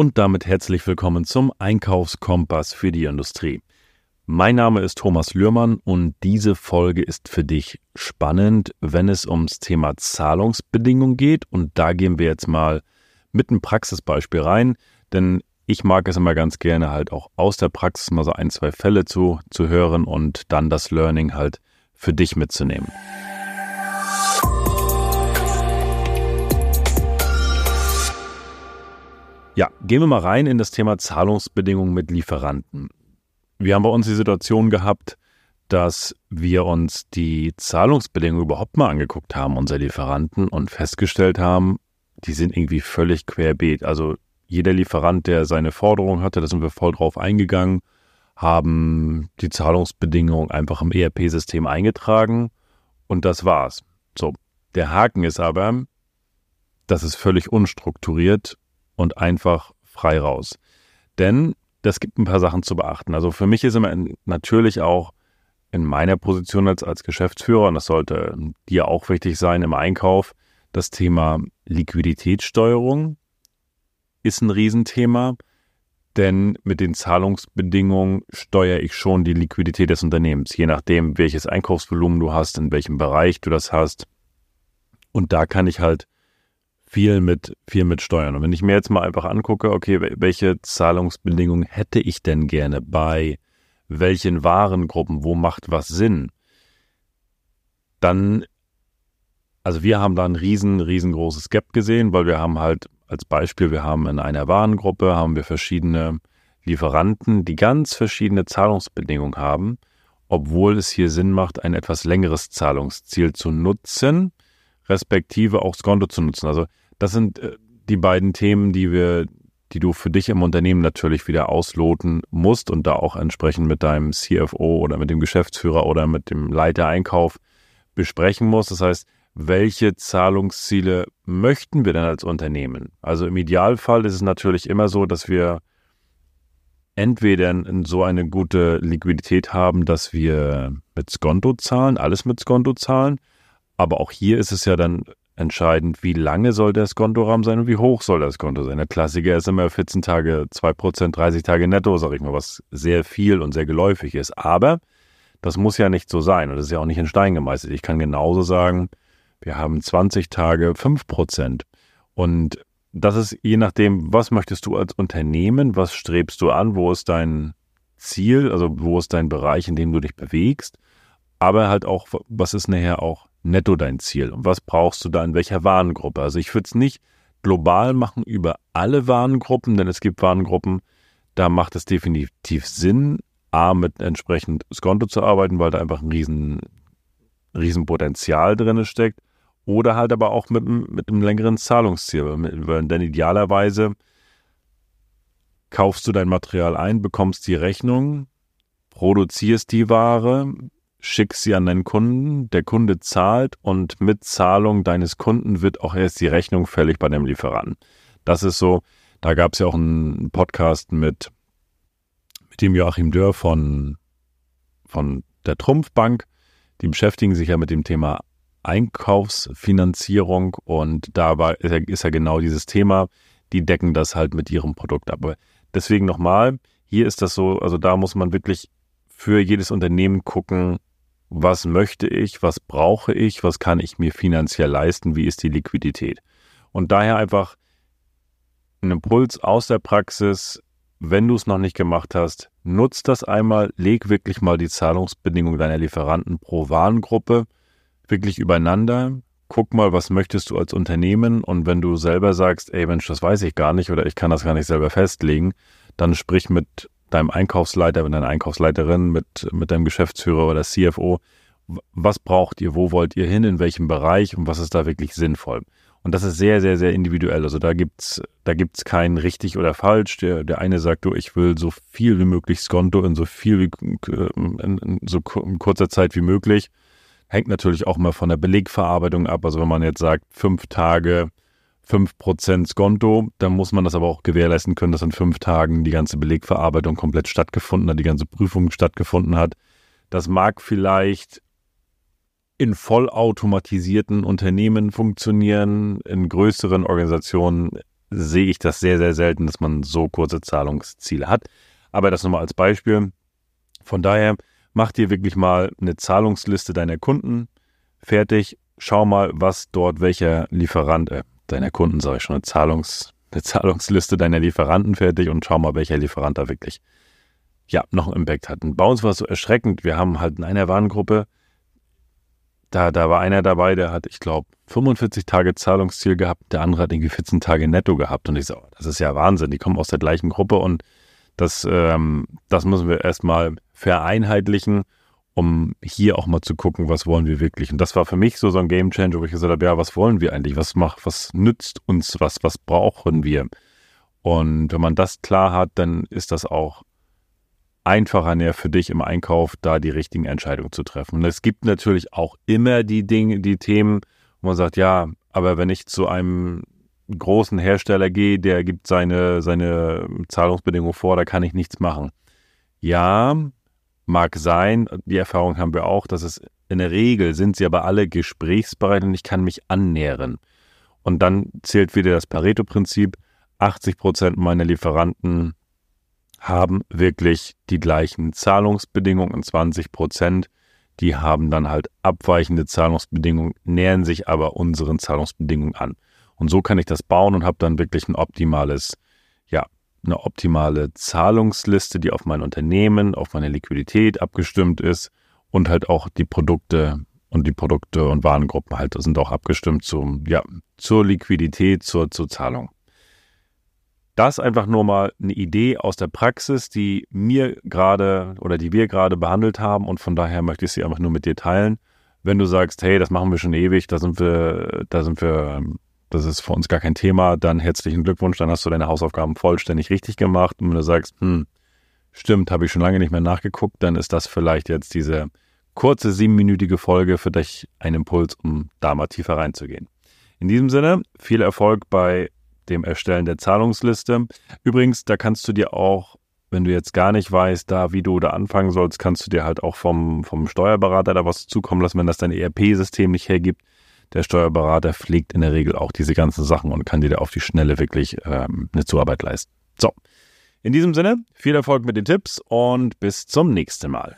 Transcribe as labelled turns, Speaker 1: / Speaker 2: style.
Speaker 1: Und damit herzlich willkommen zum Einkaufskompass für die Industrie. Mein Name ist Thomas Lührmann und diese Folge ist für dich spannend, wenn es ums Thema Zahlungsbedingungen geht. Und da gehen wir jetzt mal mit einem Praxisbeispiel rein, denn ich mag es immer ganz gerne halt auch aus der Praxis mal so ein, zwei Fälle zu, zu hören und dann das Learning halt für dich mitzunehmen. Ja, gehen wir mal rein in das Thema Zahlungsbedingungen mit Lieferanten. Wir haben bei uns die Situation gehabt, dass wir uns die Zahlungsbedingungen überhaupt mal angeguckt haben, unsere Lieferanten, und festgestellt haben, die sind irgendwie völlig querbeet. Also jeder Lieferant, der seine Forderung hatte, da sind wir voll drauf eingegangen, haben die Zahlungsbedingungen einfach im ERP-System eingetragen und das war's. So, der Haken ist aber, das ist völlig unstrukturiert und einfach frei raus. Denn das gibt ein paar Sachen zu beachten. Also für mich ist immer natürlich auch in meiner Position als, als Geschäftsführer, und das sollte dir auch wichtig sein im Einkauf, das Thema Liquiditätssteuerung ist ein Riesenthema, denn mit den Zahlungsbedingungen steuere ich schon die Liquidität des Unternehmens, je nachdem, welches Einkaufsvolumen du hast, in welchem Bereich du das hast. Und da kann ich halt viel mit, viel mit steuern. Und wenn ich mir jetzt mal einfach angucke, okay, welche Zahlungsbedingungen hätte ich denn gerne bei welchen Warengruppen, wo macht was Sinn, dann, also wir haben da ein riesen, riesengroßes Gap gesehen, weil wir haben halt als Beispiel, wir haben in einer Warengruppe, haben wir verschiedene Lieferanten, die ganz verschiedene Zahlungsbedingungen haben, obwohl es hier Sinn macht, ein etwas längeres Zahlungsziel zu nutzen, respektive auch das Konto zu nutzen. Also das sind äh, die beiden Themen, die wir, die du für dich im Unternehmen natürlich wieder ausloten musst und da auch entsprechend mit deinem CFO oder mit dem Geschäftsführer oder mit dem Leiter Einkauf besprechen musst. Das heißt, welche Zahlungsziele möchten wir denn als Unternehmen? Also im Idealfall ist es natürlich immer so, dass wir entweder so eine gute Liquidität haben, dass wir mit Skonto zahlen, alles mit Skonto zahlen, aber auch hier ist es ja dann entscheidend, wie lange soll der Skontorahmen sein und wie hoch soll das Konto sein. Der Klassiker ist immer 14 Tage, 2%, 30 Tage netto, sag ich mal, was sehr viel und sehr geläufig ist. Aber das muss ja nicht so sein und das ist ja auch nicht in Stein gemeißelt. Ich kann genauso sagen, wir haben 20 Tage 5 Prozent. Und das ist je nachdem, was möchtest du als Unternehmen, was strebst du an, wo ist dein Ziel, also wo ist dein Bereich, in dem du dich bewegst, aber halt auch, was ist nachher auch netto dein Ziel und was brauchst du da in welcher Warengruppe. Also ich würde es nicht global machen über alle Warengruppen, denn es gibt Warengruppen, da macht es definitiv Sinn, A, mit entsprechend Skonto zu arbeiten, weil da einfach ein riesen, riesen Potenzial drin steckt oder halt aber auch mit, mit einem längeren Zahlungsziel. Denn idealerweise kaufst du dein Material ein, bekommst die Rechnung, produzierst die Ware, schickst sie an deinen Kunden, der Kunde zahlt und mit Zahlung deines Kunden wird auch erst die Rechnung fällig bei dem Lieferanten. Das ist so, da gab es ja auch einen Podcast mit, mit dem Joachim Dörr von, von der Trumpfbank. Die beschäftigen sich ja mit dem Thema Einkaufsfinanzierung und da war, ist ja genau dieses Thema. Die decken das halt mit ihrem Produkt ab. Aber deswegen nochmal, hier ist das so, also da muss man wirklich für jedes Unternehmen gucken, was möchte ich, was brauche ich, was kann ich mir finanziell leisten, wie ist die Liquidität. Und daher einfach ein Impuls aus der Praxis, wenn du es noch nicht gemacht hast, nutz das einmal, leg wirklich mal die Zahlungsbedingungen deiner Lieferanten pro Warengruppe wirklich übereinander. Guck mal, was möchtest du als Unternehmen? Und wenn du selber sagst, ey Mensch, das weiß ich gar nicht oder ich kann das gar nicht selber festlegen, dann sprich mit deinem Einkaufsleiter, mit deiner Einkaufsleiterin, mit, mit deinem Geschäftsführer oder CFO. Was braucht ihr? Wo wollt ihr hin? In welchem Bereich? Und was ist da wirklich sinnvoll? Und das ist sehr, sehr, sehr individuell. Also da gibt's, da gibt's kein richtig oder falsch. Der, der eine sagt, du, ich will so viel wie möglich Skonto in so viel wie, in, in so kurzer Zeit wie möglich. Hängt natürlich auch mal von der Belegverarbeitung ab. Also wenn man jetzt sagt, fünf Tage, fünf Prozent Skonto, dann muss man das aber auch gewährleisten können, dass in fünf Tagen die ganze Belegverarbeitung komplett stattgefunden hat, die ganze Prüfung stattgefunden hat. Das mag vielleicht in vollautomatisierten Unternehmen funktionieren, in größeren Organisationen sehe ich das sehr, sehr selten, dass man so kurze Zahlungsziele hat. Aber das nochmal als Beispiel. Von daher mach dir wirklich mal eine Zahlungsliste deiner Kunden fertig. Schau mal, was dort welcher Lieferant, äh, deiner Kunden, sage ich schon, eine, Zahlungs, eine Zahlungsliste deiner Lieferanten fertig und schau mal, welcher Lieferant da wirklich ja, noch einen Impact hat. Und bei uns war es so erschreckend. Wir haben halt in einer Warengruppe, da, da war einer dabei, der hat, ich glaube, 45 Tage Zahlungsziel gehabt, der andere hat irgendwie 14 Tage netto gehabt. Und ich so, das ist ja Wahnsinn, die kommen aus der gleichen Gruppe und das, ähm, das müssen wir erstmal vereinheitlichen, um hier auch mal zu gucken, was wollen wir wirklich. Und das war für mich so, so ein Game Changer, wo ich gesagt habe, ja, was wollen wir eigentlich? Was macht, was nützt uns was? Was brauchen wir? Und wenn man das klar hat, dann ist das auch einfacher näher für dich im Einkauf, da die richtigen Entscheidungen zu treffen. Und es gibt natürlich auch immer die Dinge, die Themen, wo man sagt, ja, aber wenn ich zu einem großen Hersteller gehe, der gibt seine, seine Zahlungsbedingungen vor, da kann ich nichts machen. Ja, mag sein, die Erfahrung haben wir auch, dass es in der Regel sind sie aber alle gesprächsbereit und ich kann mich annähern. Und dann zählt wieder das Pareto-Prinzip. 80 Prozent meiner Lieferanten haben wirklich die gleichen Zahlungsbedingungen, 20 Prozent, die haben dann halt abweichende Zahlungsbedingungen, nähern sich aber unseren Zahlungsbedingungen an. Und so kann ich das bauen und habe dann wirklich ein optimales, eine optimale Zahlungsliste, die auf mein Unternehmen, auf meine Liquidität abgestimmt ist und halt auch die Produkte und die Produkte und Warengruppen halt sind auch abgestimmt zum, ja, zur Liquidität, zur, zur Zahlung. Das einfach nur mal eine Idee aus der Praxis, die mir gerade oder die wir gerade behandelt haben und von daher möchte ich sie einfach nur mit dir teilen. Wenn du sagst, hey, das machen wir schon ewig, da sind wir, da sind wir, das ist für uns gar kein Thema, dann herzlichen Glückwunsch, dann hast du deine Hausaufgaben vollständig richtig gemacht. Und wenn du sagst, hm, stimmt, habe ich schon lange nicht mehr nachgeguckt, dann ist das vielleicht jetzt diese kurze siebenminütige Folge für dich ein Impuls, um da mal tiefer reinzugehen. In diesem Sinne, viel Erfolg bei dem Erstellen der Zahlungsliste. Übrigens, da kannst du dir auch, wenn du jetzt gar nicht weißt, da wie du da anfangen sollst, kannst du dir halt auch vom, vom Steuerberater da was zukommen lassen, wenn das dein ERP-System nicht hergibt. Der Steuerberater pflegt in der Regel auch diese ganzen Sachen und kann dir da auf die Schnelle wirklich ähm, eine Zuarbeit leisten. So, in diesem Sinne, viel Erfolg mit den Tipps und bis zum nächsten Mal.